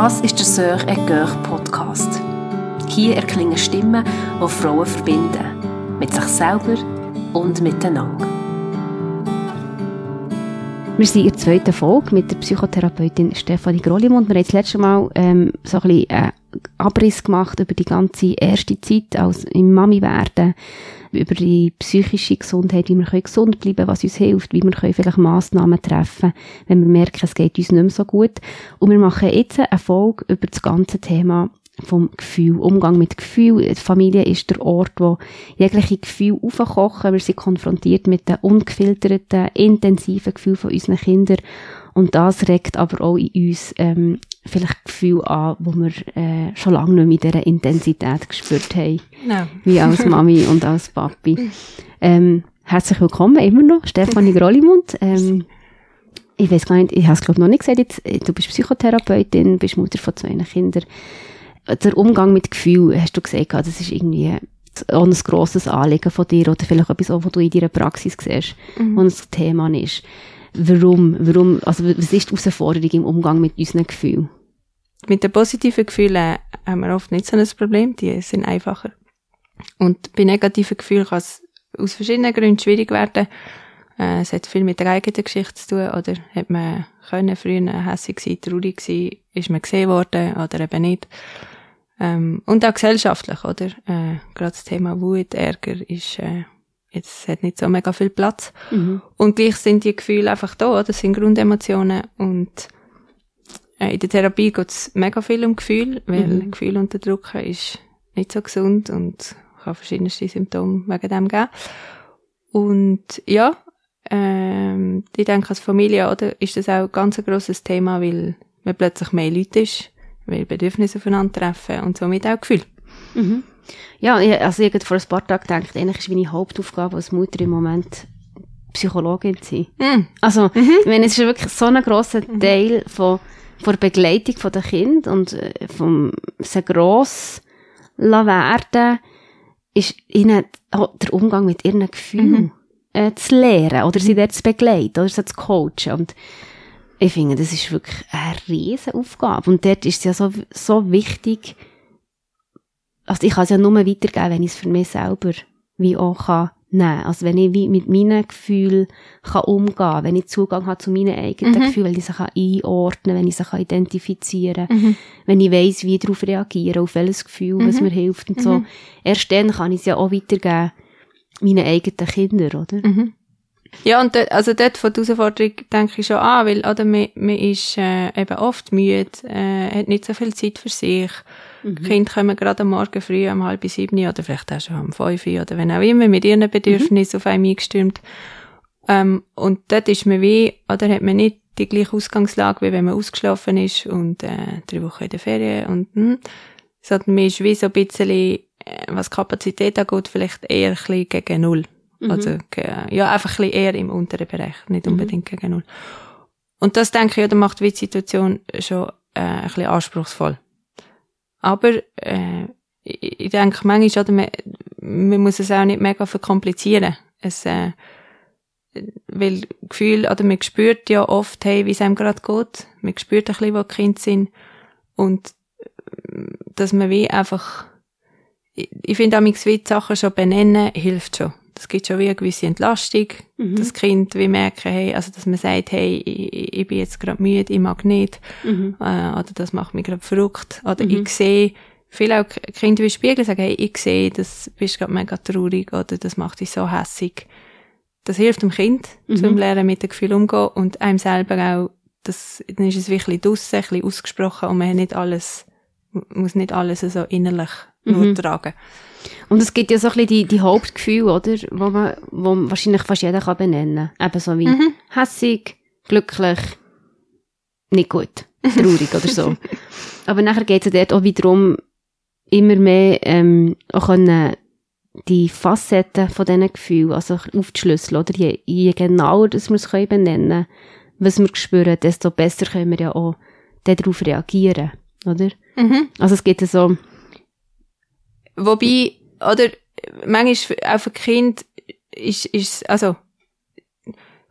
Das ist der Sœur et Coeur Podcast. Hier erklingen Stimmen, die Frauen verbinden. Mit sich selber und miteinander. Wir sind in der zweiten Folge mit der Psychotherapeutin Stefanie Grollimund. Wir haben das letzte Mal ähm, so ein bisschen äh, Abriss gemacht über die ganze erste Zeit als im Mami werden, über die psychische Gesundheit, wie wir gesund bleiben was uns hilft, wie wir können vielleicht Massnahmen treffen wenn wir merken, es geht uns nicht mehr so gut. Und wir machen jetzt eine Folge über das ganze Thema vom Gefühl, Umgang mit Gefühl. Die Familie ist der Ort, wo jegliche Gefühle aufkochen. Wir sind konfrontiert mit den ungefilterten, intensiven Gefühlen von unseren Kindern. Und das regt aber auch in uns ähm, vielleicht Gefühle an, wo wir äh, schon lange nicht in dieser Intensität gespürt haben. No. Wie als Mami und als Papi. Ähm, herzlich willkommen, immer noch, Stefanie Grollimund. Ähm, ich weiß gar nicht, ich habe es glaube noch nicht gesagt, jetzt, du bist Psychotherapeutin, bist Mutter von zwei Kindern. Der Umgang mit Gefühlen, hast du gesagt, das ist irgendwie auch ein grosses Anliegen von dir oder vielleicht etwas, was du in deiner Praxis siehst, mhm. was ein Thema ist. Warum? Warum? Also, was ist die Herausforderung im Umgang mit unseren Gefühlen? Mit den positiven Gefühlen haben wir oft nicht so ein Problem, die sind einfacher. Und bei negativen Gefühlen kann es aus verschiedenen Gründen schwierig werden. Äh, es hat viel mit der eigenen Geschichte zu tun, oder hat man können früher hässig sein, traurig sein, ist man gesehen worden oder eben nicht. Ähm, und auch gesellschaftlich, oder? Äh, gerade das Thema Wut, Ärger ist, äh, jetzt hat nicht so mega viel Platz. Mhm. Und gleich sind die Gefühle einfach da? Das sind Grundemotionen und äh, in der Therapie geht es mega viel um Gefühl, weil mhm. Gefühl unterdrücken ist nicht so gesund und kann verschiedenste Symptome wegen dem geben. Und ja, ähm, ich denke, als Familie oder, ist das auch ein ganz grosses Thema, weil man plötzlich mehr Leute ist, weil Bedürfnisse aufeinander treffen und somit auch Gefühl. Mhm. Ja, also ich habe vor ein paar Tagen gedacht, eigentlich ist meine Hauptaufgabe als Mutter im Moment Psychologin zu sein. Mhm. Also, mhm. ich meine, es ist wirklich so ein grosser mhm. Teil von von der Begleitung den Kind und äh, vom sehr gross werden, ist ihnen der Umgang mit ihren Gefühlen mhm. äh, zu lehren oder sie dort zu begleiten oder sie zu coachen und ich finde, das ist wirklich eine riesige Aufgabe und dort ist es ja so, so wichtig, also ich kann es ja nur weitergeben, wenn ich es für mich selber wie auch kann nehmen. Also wenn ich wie mit meinen Gefühlen kann umgehen kann, wenn ich Zugang habe zu meinen eigenen mhm. Gefühlen, wenn ich sie kann einordnen wenn ich sie kann identifizieren mhm. wenn ich weiss, wie ich darauf reagiere, auf welches Gefühl, mhm. was mir hilft und so. Mhm. Erst dann kann ich es ja auch weitergeben meinen eigenen Kindern, oder? Mhm. Ja, und dort, also dort von der Herausforderung denke ich schon an, weil, oder, man, man ist äh, eben oft müde, äh, hat nicht so viel Zeit für sich, Mhm. Die Kinder kommen gerade am Morgen früh um halb sieben oder vielleicht auch schon um fünf oder wenn auch immer mit ihren Bedürfnissen mhm. auf einen eingestürmt. Ähm, und dort ist man wie, oder hat man nicht die gleiche Ausgangslage, wie wenn man ausgeschlafen ist und äh, drei Wochen in der Ferien und hm, sondern man ist wie so ein bisschen, äh, was Kapazität angeht, vielleicht eher ein bisschen gegen Null. Mhm. Also ja, einfach ein bisschen eher im unteren Bereich, nicht mhm. unbedingt mhm. gegen Null. Und das denke ich, ja, das macht die Situation schon äh, ein bisschen anspruchsvoll. Aber äh, ich, denke manchmal, oder, man, muss es auch nicht mega verkomplizieren. Es, äh, weil Gefühl, oder man spürt ja oft, hey, wie es einem gerade geht. Man spürt ein bisschen, wo die Kinder sind. Und dass man wie einfach, ich, ich finde auch, die Sachen schon benennen, hilft schon. Das gibt schon wie eine gewisse Entlastung. Mhm. Das Kind wie merken, hey, also dass man sagt, hey, ich, ich bin jetzt gerade müde, ich mag nicht. Mhm. Äh, oder das macht mich gerade verrückt. Oder mhm. ich sehe, viele auch Kinder wie Spiegel sagen, hey, ich sehe, das bist gerade mega traurig oder das macht dich so hässig. Das hilft dem Kind, mhm. zum Lernen mit dem Gefühl umgehen und einem selber auch, das, dann ist es wirklich draussen, ein bisschen ausgesprochen und man hat nicht alles, muss nicht alles so innerlich nur mhm. tragen. Und es gibt ja so ein bisschen die, die Hauptgefühle, oder? Wo man, wo wahrscheinlich fast jeder kann benennen. Eben so wie mhm. hässig, glücklich, nicht gut, traurig oder so. Aber nachher geht es ja dort auch wiederum immer mehr, ähm, auch können die Facetten von diesen Gefühlen, also aufzuschlüsseln, oder? Je, je genauer dass wir es können benennen was wir spüren, desto besser können wir ja auch darauf reagieren, oder? Mhm. Also es gibt ja so, Wobei, oder, manchmal auch für Kind ist, ist, also,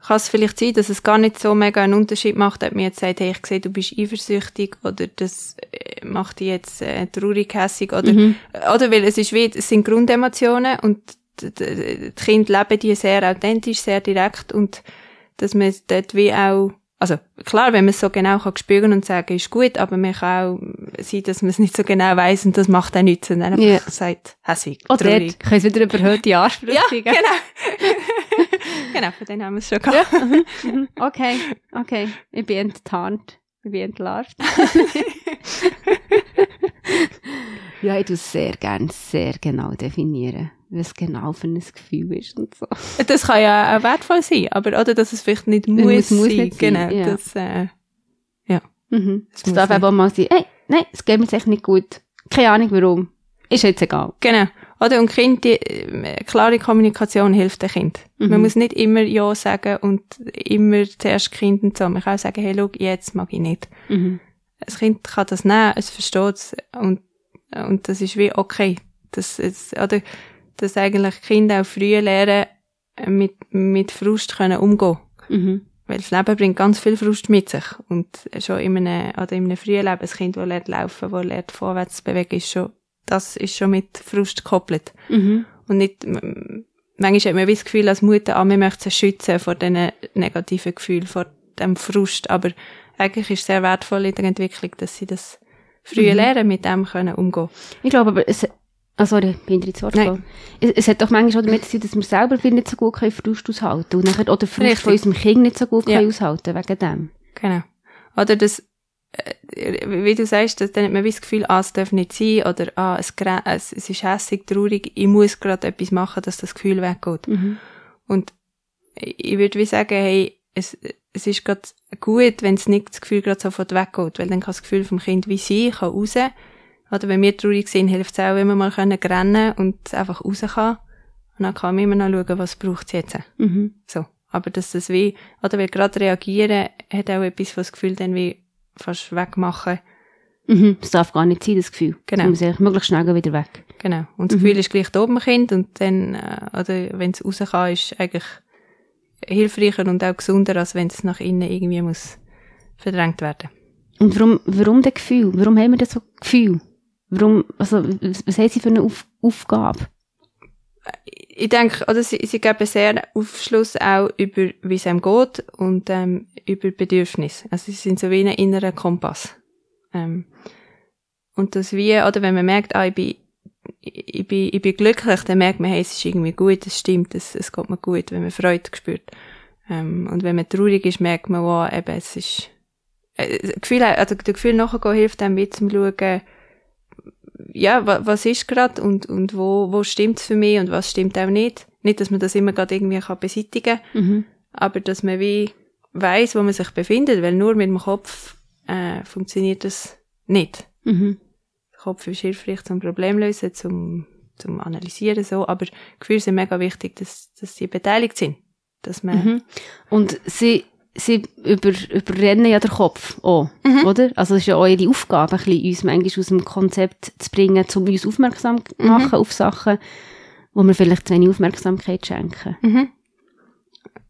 kann es vielleicht sein, dass es gar nicht so mega einen Unterschied macht, ob mir jetzt sagt, hey, ich sehe, du bist eifersüchtig oder das äh, macht dich jetzt äh, traurig, hässig oder, Mhm. oder weil es ist wie, es sind Grundemotionen und die Kinder leben die sehr authentisch, sehr direkt und dass man dort wie auch, also klar, wenn man es so genau kann spüren und sagen, ist gut, aber man kann auch sein, dass man es nicht so genau weiß und das macht auch nichts und dann einfach Ja. sagt, hässig, Oder traurig. können sie wieder überhöhte Ansprüche Ja, genau. genau, von denen haben wir es schon gehabt. Mhm. Okay, okay. Ich bin enttarnt. Ich bin entlarvt. ja, ich tue sehr gerne sehr genau definieren, was genau für ein Gefühl ist und so. Das kann ja auch wertvoll sein, aber oder dass es vielleicht nicht muss, muss sein. nicht sein, genau, ja. das, äh, Mhm. Das Es muss darf aber mal sein, hey, nein, es geht mir echt nicht gut. Keine Ahnung warum. Ist jetzt egal. genau. Oder und Kind, die äh, klare Kommunikation hilft dem Kind. Mhm. Man muss nicht immer Ja sagen und immer zuerst Kind und so. Man kann auch sagen, hey, schau, jetzt mag ich nicht. Mhm. Das Kind kann das nehmen, es versteht es und, und das ist wie okay. Das, es, oder, dass eigentlich Kinder auch früh lernen, äh, mit, mit Frust können umgehen. Mhm. Weil das Leben bringt ganz viel Frust mit sich. Und schon in einem, oder in einem frühen Leben, ein Kind, das lernt laufen, das lernt vorwärts zu bewegen, ist schon, das ist schon mit Frust gekoppelt. Mhm. Und nicht, manchmal hat man das Gefühl als Mutter, ah, wir möchten sie schützen vor diesen negativen Gefühlen, vor dem Frust. Aber eigentlich ist es sehr wertvoll in der Entwicklung, dass sie das früh Mhm. lernen, mit dem können umgehen. Ich glaube aber, es, ah, sorry, bin ich ins Wort. Es, es hat doch manchmal auch damit zu tun, dass wir selber viel nicht so gut können Frust aushalten und nachher auch den Frust Richtig. von unserem Kind nicht so gut Ja. können aushalten wegen dem. Genau. Oder das, äh, wie du sagst, dass dann hat man das Gefühl, ah, es darf nicht sein, oder ah, es, es, es ist hässig, traurig, ich muss gerade etwas machen, dass das Gefühl weggeht. Mhm. Und ich würde wie sagen, hey, es, es ist gerade gut, wenn es nicht das Gefühl gerade sofort weggeht, weil dann kann das Gefühl vom Kind wie sein, kann raus. Oder wenn wir traurig sind, hilft es auch, wenn wir mal können rennen und einfach raus kann. Und dann kann man immer noch schauen, was braucht es jetzt. Mhm. So. Aber dass das wie, oder weil gerade reagieren, hat auch etwas, was das Gefühl dann wie fast wegmachen. Mhm. Das darf gar nicht sein, das Gefühl. Genau. Das muss eigentlich möglichst schnell wieder weg. Genau. Und das Mhm. Gefühl ist gleich da oben Kind und dann, äh, oder wenn es raus kann, ist eigentlich hilfreicher und auch gesunder, als wenn es nach innen irgendwie muss verdrängt werden. Und warum, warum das Gefühl? Warum haben wir das so Gefühl? Warum, also, was, haben sie für eine Auf Aufgabe? Ich denke, oder sie, sie geben sehr Aufschluss auch über, wie es einem geht und ähm, über Bedürfnisse. Also sie sind so wie ein innerer Kompass. Ähm, und das wie, oder wenn man merkt, ah, ich bin, ich, bin, ich bin glücklich, dann merkt man, hey, es ist irgendwie gut, es stimmt, es, es geht mir gut, wenn man Freude spürt. Ähm, und wenn man traurig ist, merkt man, wow, eben, es ist, äh, Gefühl, also das Gefühl nachgehen hilft einem wie zum Schauen, ja, wa, was ist gerade und, und wo, wo stimmt's für mich und was stimmt auch nicht. Nicht, dass man das immer gerade irgendwie kann beseitigen kann, Mhm. aber dass man wie weiß, wo man sich befindet, weil nur mit dem Kopf äh, funktioniert das nicht. Mhm. Der Kopf ist hilfreich zum Problem lösen, zum, zum Analysieren, so, aber Gefühle sind mega wichtig, dass, dass sie beteiligt sind. Dass man, Mhm. Und sie, sie über, überrennen ja den Kopf auch, Mhm. oder? Also es ist ja auch ihre Aufgabe, ein bisschen uns manchmal aus dem Konzept zu bringen, um uns aufmerksam zu Mhm. machen auf Sachen, wo wir vielleicht zu wenig Aufmerksamkeit schenken. Mhm.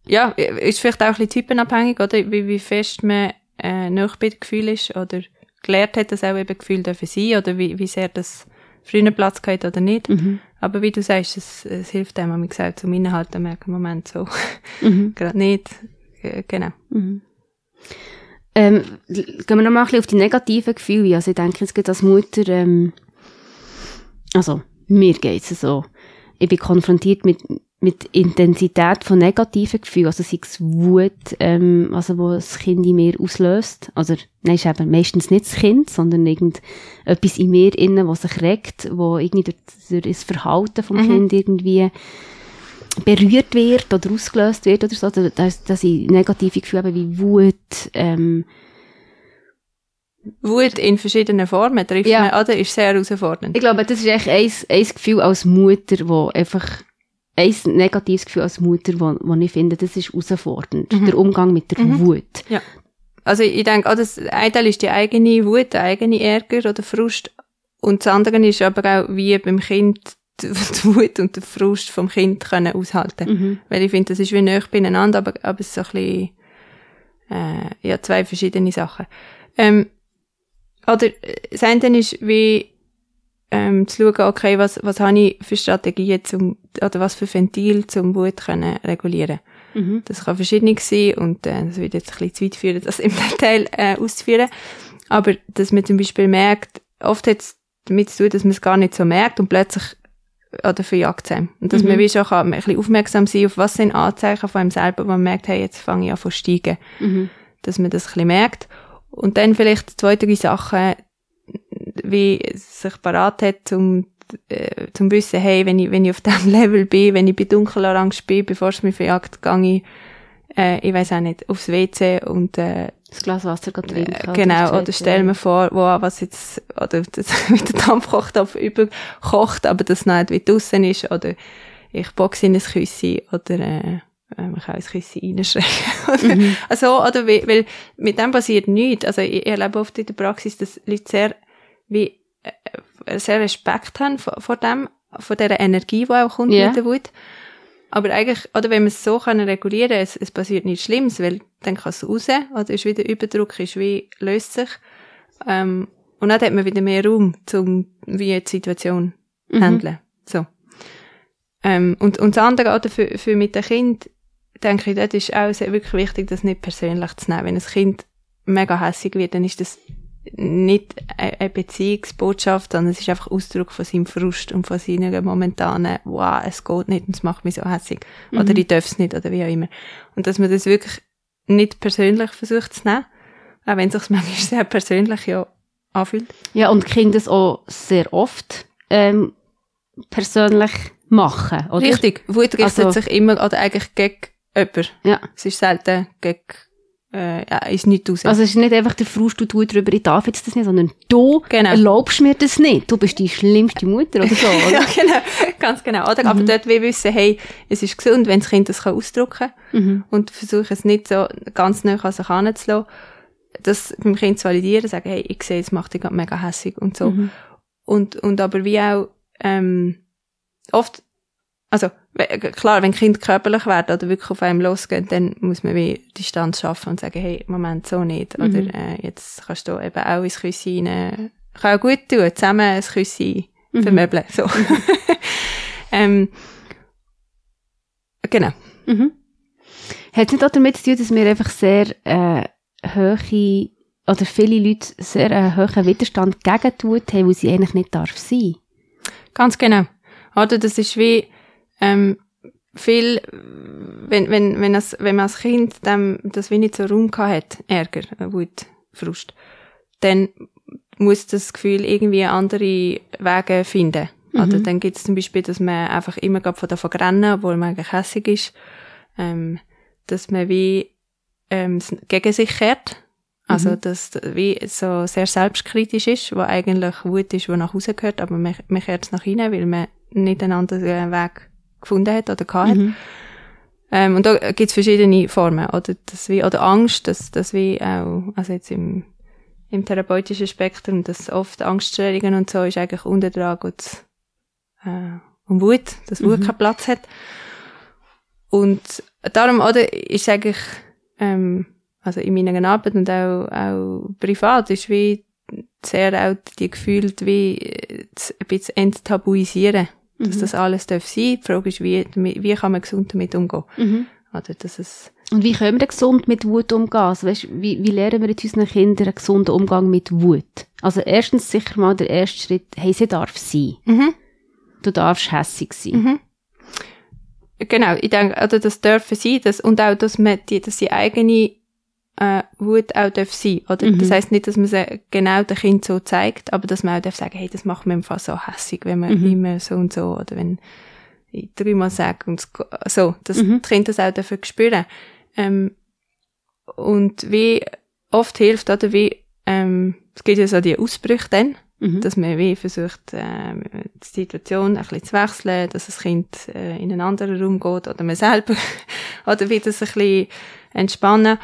Ja, ist vielleicht auch ein bisschen typenabhängig, oder? Wie, wie fest man äh, nach bei den Gefühlen ist oder gelernt hat, dass auch eben Gefühle dürfen sein oder wie, wie sehr das früher Platz gehabt oder nicht. Mhm. Aber wie du sagst, es, es hilft einem, wie gesagt, zum Innehalten, merken, Moment, so, Mhm. gerade nicht. Äh, Genau. Mhm. Ähm, gehen wir noch mal ein bisschen auf die negativen Gefühle. Also ich denke, es geht als Mutter, ähm, also mir geht's so. Ich bin konfrontiert mit, mit Intensität von negativen Gefühlen, also sei es Wut, ähm, also wo das Kind in mir auslöst. Also, nein, ist eben meistens nicht das Kind, sondern irgendetwas in mir innen, was sich regt, wo irgendwie durch, durch das Verhalten vom Mhm. Kind irgendwie berührt wird oder ausgelöst wird oder so, dass, dass- ich negative Gefühle habe wie Wut, ähm, Wut in verschiedenen Formen trifft Ja. man, oder? Ist sehr herausfordernd. ich glaube, das ist echt ein, ein Gefühl als Mutter, wo einfach ein negatives Gefühl als Mutter, wo, wo ich finde, das ist herausfordernd. Mhm. Der Umgang mit der Mhm. Wut. Also ich denke, oh, das ein Teil ist die eigene Wut, der eigene Ärger oder Frust. Und das andere ist aber auch, wie beim Kind die, die Wut und den Frust vom Kind können aushalten. Mhm. Weil ich finde, das ist wie näher beieinander, aber, aber es ist so ein bisschen, äh, ja, zwei verschiedene Sachen. Ähm, oder äh, das eine ist wie, ähm, zu schauen, okay, was, was habe ich für Strategien zum, oder was für Ventil zum Wut können regulieren. Mhm. Das kann verschieden sein und äh, das wird jetzt ein bisschen zu weit führen, das im Detail äh, auszuführen. Aber dass man zum Beispiel merkt, oft hat es damit zu tun, dass man es gar nicht so merkt und plötzlich oder verjagt es einem. Und dass Mhm. man wie schon kann, ein bisschen aufmerksam sein auf was sind Anzeichen von einem selber, wo man merkt, hey, jetzt fange ich an zu steigen. Mhm. Dass man das ein bisschen merkt. Und dann vielleicht zwei, drei Sachen, wie sich parat hat, zum, äh, zum wissen, hey, wenn ich, wenn ich auf diesem Level bin, wenn ich bei dunkelorange bin, bevor es mich verjagt, gehe ich, äh, ich weiß auch nicht, aufs WC und, äh, Das Glas Wasser geht trinken. äh, genau, oder stell mir vor, wow, was jetzt, oder das mit der Dampfkochtopf überkocht, aber das nicht wie draussen ist, oder ich boxe in ein Küssi, oder, äh, äh, man kann ein Küssi reinschreien. Mhm. Also, oder wie, weil mit dem passiert nichts. Also, ich, ich erlebe oft in der Praxis, dass Leute sehr, wie, äh, sehr Respekt haben vor, vor dem, vor dieser Energie, die auch kommt Ja. mit der Wut. Aber eigentlich, oder wenn wir es so können regulieren, es, es passiert nichts Schlimmes, weil dann kann es raus, oder ist wieder Überdruck, ist wie, löst sich. Ähm, und dann hat man wieder mehr Raum, zum, wie die Situation Mhm. handeln. So. Ähm, und, und das andere, oder für, für mit dem Kind, denke ich, dort ist auch sehr wirklich wichtig, das nicht persönlich zu nehmen. Wenn ein Kind mega hässig wird, dann ist das nicht eine eine Beziehungsbotschaft, sondern es ist einfach Ausdruck von seinem Frust und von seiner momentanen, wow, es geht nicht und es macht mich so hässig. Oder Mhm. ich darf es nicht, oder wie auch immer. Und dass man das wirklich nicht persönlich versucht zu nehmen, auch wenn es sich manchmal sehr persönlich ja anfühlt. Ja, und Kinder das auch sehr oft ähm, persönlich machen, oder? Richtig. Wut richtet Also- sich immer oder eigentlich gegen jemanden. Ja. Es ist selten gegen, äh, ja, ist nicht raus. Also es ist nicht einfach der Frust, du tust drüber, ich darf jetzt das nicht, sondern du Genau. erlaubst mir das nicht. Du bist die schlimmste Mutter oder so, oder? ja, genau. Ganz genau. Oder? Aber dort will wissen, hey, es ist gesund, wenn das Kind das kann ausdrücken Mhm. und versuche es nicht so ganz nah an sich heranzulassen. Das beim Kind zu validieren, sagen, hey, ich sehe, es macht dich mega hässig und so. Mhm. Und, und aber wie auch, ähm, oft, also, klar, wenn Kind körperlich werden oder wirklich auf einem losgehen, dann muss man wie Distanz schaffen und sagen, hey, Moment, so nicht. Oder, Mhm. äh, jetzt kannst du eben auch ins Küssi rein, kann auch gut tun, zusammen ein Küssi Mhm. vermöbeln, so. ähm, genau. Mhm. Hat es nicht auch damit zu tun, dass wir einfach sehr äh, hohe, oder viele Leute sehr äh, hohen Widerstand gegen die Wut haben, wo sie eigentlich nicht darf sein? Ganz genau. Oder das ist wie ähm, viel, wenn, wenn, wenn, das, wenn man als Kind dem, das wie nicht so Raum hat, Ärger, äh, Wut, Frust, dann muss das Gefühl irgendwie andere Wege finden. Oder dann gibt es zum Beispiel, dass man einfach immer grad von davon rennen, obwohl man eigentlich hässig ist, ähm, dass man wie ähm, gegen sich kehrt. Also, dass d- wie so sehr selbstkritisch ist, wo eigentlich Wut ist, wo nach Hause gehört, aber man, man kehrt es nach innen, weil man nicht einen anderen Weg gefunden hat oder gehabt hat. Mhm. Ähm, und da gibt's verschiedene Formen. Oder, das wie, oder Angst, das, das wie auch, also jetzt im, im therapeutischen Spektrum, dass oft Angststörungen und so ist eigentlich unter dran geht's, äh, um Wut, dass Wut Mhm. keinen Platz hat. Und darum, oder, ist eigentlich, ähm, also in meiner Arbeit und auch, auch privat, ist wie sehr auch die Gefühle wie äh, ein bisschen enttabuisieren. Dass Mhm. das alles darf sein. Die Frage ist, wie, wie kann man gesund damit umgehen? Mhm. Oder dass es, Und wie können wir gesund mit Wut umgehen? Also, weißt, wie, wie lernen wir jetzt unseren Kindern einen gesunden Umgang mit Wut? Also erstens sicher mal der erste Schritt, hey, sie darf sein. mhm. Du darfst hässig sein. Mhm. Genau, ich denke, oder das dürfen sein, das, und auch, dass man die, dass die eigene äh, Wut auch darf sein, oder? Mhm. Das heißt nicht, dass man genau dem Kind so zeigt, aber dass man auch darf sagen, hey, das macht mir im Fall so hässig, wenn man Mhm. immer so und so, oder wenn ich dreimal sage und so, dass Mhm. die Kinder das auch dafür spüren. Ähm, und wie oft hilft, oder wie, ähm, es gibt ja so die Ausbrüche dann, Mhm. dass man wie versucht, ähm, die Situation ein bisschen zu wechseln, dass das Kind äh, in einen anderen Raum geht oder man selber, oder wie das ein bisschen entspannen.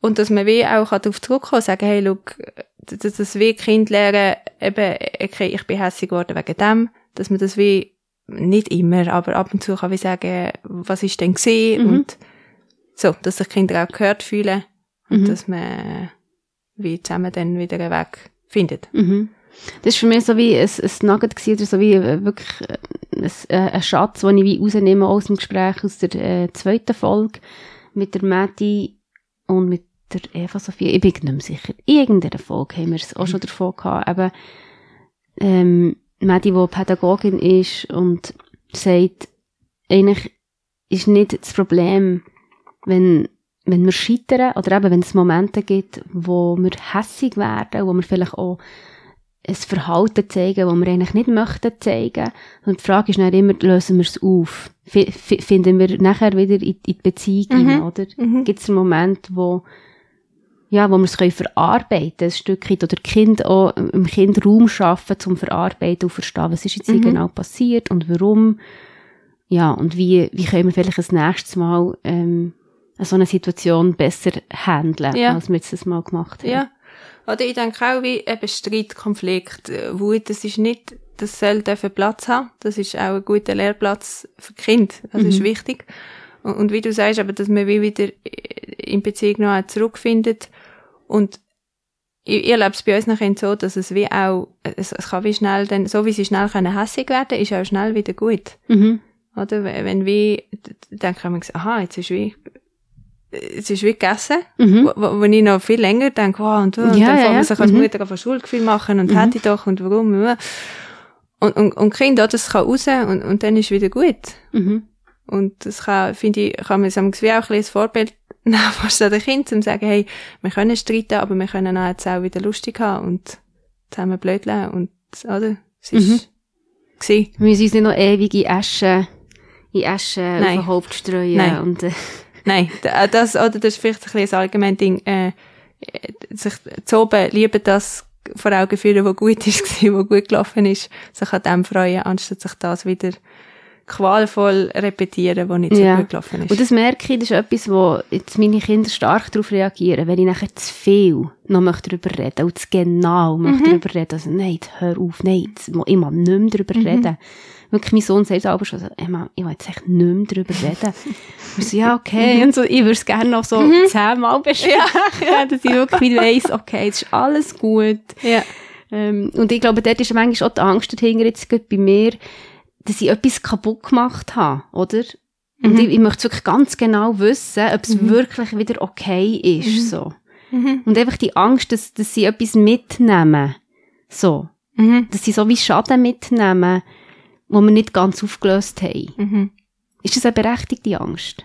Und dass man wie auch kann darauf zurückkommen sagen, hey, look, dass das wie Kind lernen, eben, okay, ich bin hässlich geworden wegen dem, dass man das wie nicht immer, aber ab und zu kann ich sagen, was ist denn gesehen Mhm. und so, dass sich Kinder auch gehört fühlen und Mhm. dass man wie zusammen dann wieder einen Weg findet. Mhm. Das war für mich so wie ein, ein Nugget gewesen, oder so wie äh, wirklich äh, ein, äh, ein Schatz, den ich wie rausnehme aus dem Gespräch aus der äh, zweiten Folge mit der Matti und mit der Eva Sophie. Ich bin nicht mehr sicher. In irgendeiner Folge haben wir es auch schon davon gehabt. Eben, ähm, Matti, die Pädagogin ist und sagt, eigentlich ist nicht das Problem, wenn, wenn wir scheitern oder eben wenn es Momente gibt, wo wir hässig werden, wo wir vielleicht auch ein Verhalten zeigen, das wir eigentlich nicht möchten zeigen. Und die Frage ist dann immer, lösen wir es auf? F finden wir nachher wieder in, in die Beziehung Mhm. rein, oder? Mhm. Gibt es einen Moment, wo, ja, wo wir es können verarbeiten ein Stück weit, oder Kind auch, im Kind Raum schaffen, zum Verarbeiten und verstehen, was ist jetzt hier Mhm. genau passiert und warum. Ja, und wie, wie können wir vielleicht das nächste Mal, ähm, so eine Situation besser handeln, Ja. als wir jetzt das mal gemacht haben. Ja. Oder ich denke auch, wie eben Streit, Konflikt, äh, Wut, das ist nicht, das soll dürfen Platz haben. Das ist auch ein guter Lehrplatz für Kind. Das ist Mhm. wichtig. Und, und wie du sagst, aber, dass man wie wieder äh, in Beziehung noch zurückfindet. Und ich, ich erlebe es bei uns nachher so, dass es wie auch, es, es kann wie schnell dann, so wie sie schnell können hässig werden, ist auch schnell wieder gut. Mhm. Oder? Wenn wenn wie, dann kann man sagen, aha, jetzt ist wie, es ist wie gegessen. Mhm. Wo, wo wo ich noch viel länger denke, wow, und, und Ja, dann ja, fängt man ja. sich als Mhm. Mutter von Schuldgefühl machen und Mhm. hätte ich doch und warum. Und, und, und Kinder, das kann raus und, und dann ist wieder gut. Mhm. Und das kann, finde ich, kann man sagen, wie auch ein bisschen als Vorbild nehmen, fast an den Kindern, um zu sagen, hey, wir können streiten, aber wir können auch jetzt auch wieder lustig haben und zusammen blödeln und, oder? Es ist, Mhm. gewesen. Wir müssen uns nicht noch ewig in Asche, in Asche auf Nein. den Haupt streuen. Nein. Und, äh, Nein, da- das, oder das ist vielleicht ein ein allgemeines Ding, äh, sich zu oben lieber das vor Augen führen, was gut ist, was gut gelaufen ist, sich an dem freuen, anstatt sich das wieder qualvoll repetieren, was nicht so Ja. gut gelaufen ist. und das merke ich, das ist etwas, wo jetzt meine Kinder stark darauf reagieren, wenn ich nachher zu viel noch möchte darüber reden und zu genau möchte Mhm. darüber reden. Also, nein, hör auf, nein, jetzt, ich mag nicht mehr darüber Mhm. reden. Wirklich, mein Sohn sagt aber schon so, Emma, ich will jetzt echt nicht mehr darüber reden. ich so, ja, okay. Und so, ich würde es gerne noch so zehnmal besprechen, dass ich wirklich weiss, okay, es ist alles gut. ja. Ähm, und ich glaube, dort ist manchmal auch die Angst dahinter, jetzt gerade bei mir, dass ich etwas kaputt gemacht habe, oder? Und Mhm. ich, ich möchte wirklich ganz genau wissen, ob es wirklich wieder okay ist, so. Mhm. Und einfach die Angst, dass, dass sie etwas mitnehmen, so. Mhm. Dass sie so wie Schaden mitnehmen, wo wir nicht ganz aufgelöst haben. Mhm. Ist das eine berechtigte Angst?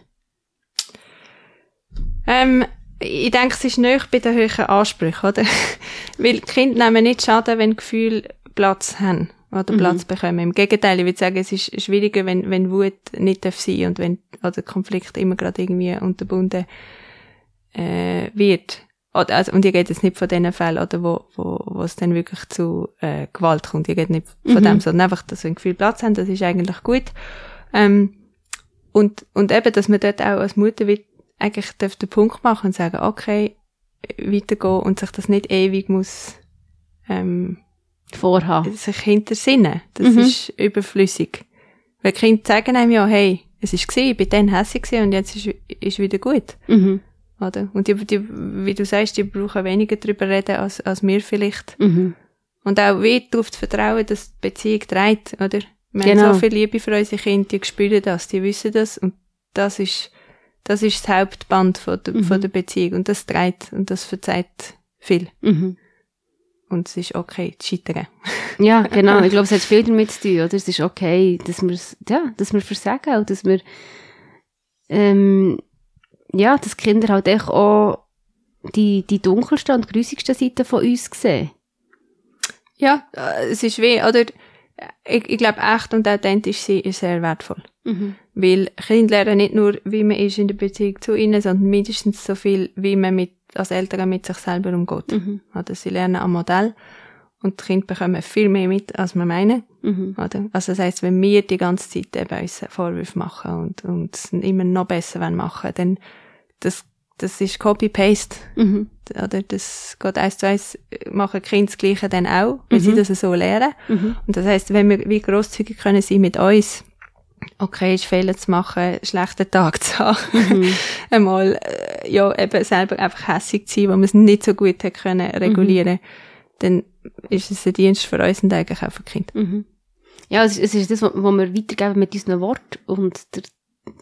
Ähm, ich denke, es ist nicht bei den höheren Ansprüchen, oder? Weil die Kinder nehmen nicht Schaden, wenn Gefühle Platz haben oder Mhm. Platz bekommen. Im Gegenteil, ich würde sagen, es ist schwieriger, wenn, wenn Wut nicht darf sein und wenn oder Konflikt immer gerade irgendwie unterbunden äh, wird. Oder, also, und ich rede jetzt nicht von den Fällen, oder, wo, wo, wo es dann wirklich zu äh, Gewalt kommt. Ich rede nicht von Mhm. dem, sondern einfach, dass wir ein Gefühl Platz haben, das ist eigentlich gut. Ähm, und, und eben, dass man dort auch als Mutter eigentlich darf den Punkt machen und sagen, okay, weitergehen und sich das nicht ewig muss, ähm, Vorhaben. sich hintersinnen. Das Mhm. ist überflüssig. Weil die Kinder sagen einem ja, hey, es ist gewesen, ich bin dann hässlich gewesen und jetzt ist, ist wieder gut. Mhm. Oder? Und die, die, wie du sagst, die brauchen weniger drüber reden als, als wir vielleicht. Mhm. Und auch wie darauf zu vertrauen, dass die Beziehung trägt, oder? Wir Genau. haben so viel Liebe für unsere Kinder, die spüren das, die wissen das und das ist, das ist das Hauptband von der, Mhm. von der Beziehung und das trägt und das verzeiht viel. Mhm. Und es ist okay, zu scheitern. Ja, genau. Ich glaube, es hat viel damit zu tun, oder? Es ist okay, dass wir, ja, dass wir versagen und dass wir, ähm, ja, dass die Kinder halt echt auch die, die dunkelsten und grusigsten Seiten von uns sehen. Ja, äh, es ist weh, oder? Ich, ich glaube, echt und authentisch sein ist sehr wertvoll. Mhm. Weil Kinder lernen nicht nur, wie man ist in der Beziehung zu ihnen, sondern mindestens so viel, wie man mit, als Eltern mit sich selber umgeht. Mhm. Oder sie lernen am Modell und die Kinder bekommen viel mehr mit, als wir meinen. Mhm. Oder? Also das heisst, wenn wir die ganze Zeit eben uns Vorwürfe machen und, und es immer noch besser wollen machen, dann das, das ist Copy-Paste. Mhm. Oder das geht eins zu eins, machen die Kinder das Gleiche dann auch, weil Mhm. sie das so lernen. Mhm. Und das heisst, wenn wir wie grosszügig können sein mit uns, okay, ist Fehler zu machen, einen schlechten Tag zu haben, Mhm. einmal, äh, ja, eben selber einfach hässig zu sein, wo man es nicht so gut hat können regulieren, dann ist es ein Dienst für uns und eigentlich auch für die Kinder. Mhm. Ja, es, es ist das, was wir weitergeben mit unseren Worten und der,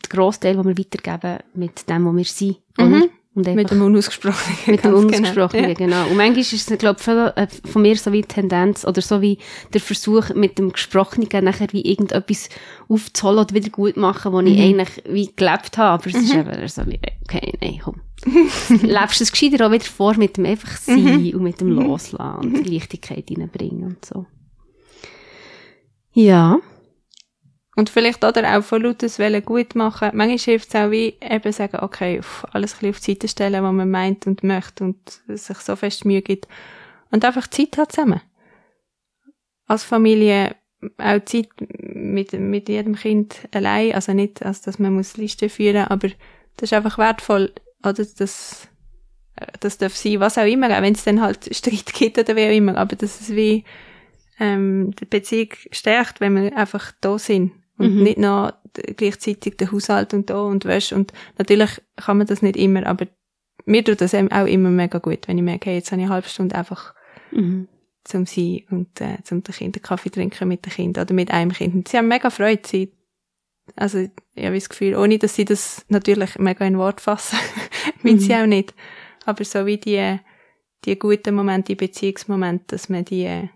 grosse Teil, den wir weitergeben mit dem, wo wir sind. Mhm. Und einfach Mit dem Unausgesprochenen. mit dem ganz Unausgesprochenen, Genau. genau. Und manchmal ist es, glaube ich, von, von mir so wie die Tendenz oder so wie der Versuch, mit dem Gesprochenen nachher wie irgendetwas aufzuholen oder wieder gut machen, was ich Mhm. eigentlich wie gelebt habe. Aber es ist eben so wie, okay, nein, komm. Lebst es gescheiter auch wieder vor mit dem einfach sein Mhm. und mit dem Loslassen und Leichtigkeit reinbringen und so. Ja. Und vielleicht oder auch von lautes Wellen gut machen. Manchmal hilft es auch wie eben sagen, okay, alles ein bisschen auf die Seite stellen, was man meint und möchte und sich so fest Mühe gibt. Und einfach Zeit hat zusammen. Als Familie auch Zeit mit, mit jedem Kind allein. Also nicht, also dass man muss Listen führen, aber das ist einfach wertvoll. Oder das, das darf sein, was auch immer, auch wenn es dann halt Streit gibt oder wie auch immer. Aber das ist wie, ähm, die Beziehung stärkt, wenn wir einfach da sind und Mhm. nicht noch gleichzeitig der Haushalt und da und Wäsche und natürlich kann man das nicht immer, aber mir tut das eben auch immer mega gut, wenn ich merke, hey, jetzt habe ich eine halbe Stunde einfach Mhm. zum sein und äh, zum den Kindern Kaffee trinken mit den Kindern oder mit einem Kind. Und sie haben mega Freude. Sie, also ich habe das Gefühl, ohne dass sie das natürlich mega in Wort fassen, will Mhm. sie auch nicht. Aber so wie die, die guten Momente, die Beziehungsmomente, dass man die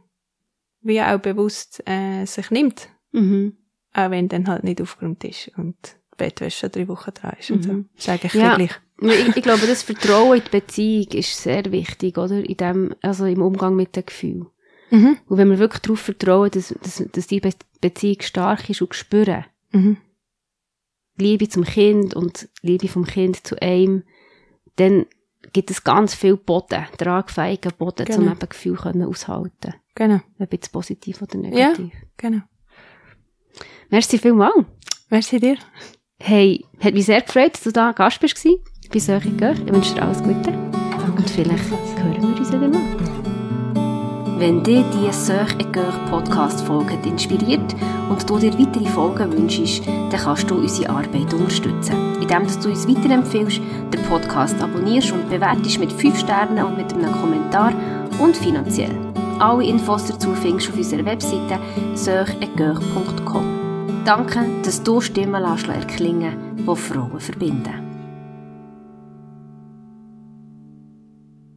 wie auch bewusst äh, sich nimmt, Mhm. Auch wenn dann halt nicht aufgeräumt ist und die Bettwäsche drei Wochen dran ist und so. Mhm. Das ist eigentlich Ja. gleich. Ich, ich glaube, das Vertrauen in die Beziehung ist sehr wichtig, oder? In dem, also im Umgang mit den Gefühlen. Mhm. Und wenn wir wirklich darauf vertrauen, dass, dass, dass die Be Beziehung stark ist und spüren, Mhm. Liebe zum Kind und Liebe vom Kind zu einem, dann gibt es ganz viel Boden, tragfähigen Boden, Genau. um eben Gefühle können aushalten. Genau, Ob jetzt positiv oder negativ. genau. Merci vielmals. Merci dir. Hey, hat mich sehr gefreut, dass du da Gast bist. Bei Söche Göch. Ich wünsche dir alles Gute. Und vielleicht hören wir uns wieder mal. Wenn dich die Söch et Coeur Podcast Folge inspiriert und du dir weitere Folgen wünschst, dann kannst du unsere Arbeit unterstützen, indem dass du uns weiterempfiehlst, den Podcast abonnierst und bewertest mit 5 Sternen und mit einem Kommentar und finanziell. Alle Infos dazu findest du auf unserer Webseite söchetcoeur.com. Danke, dass du Stimmen lässt erklingen, die Frauen verbinden.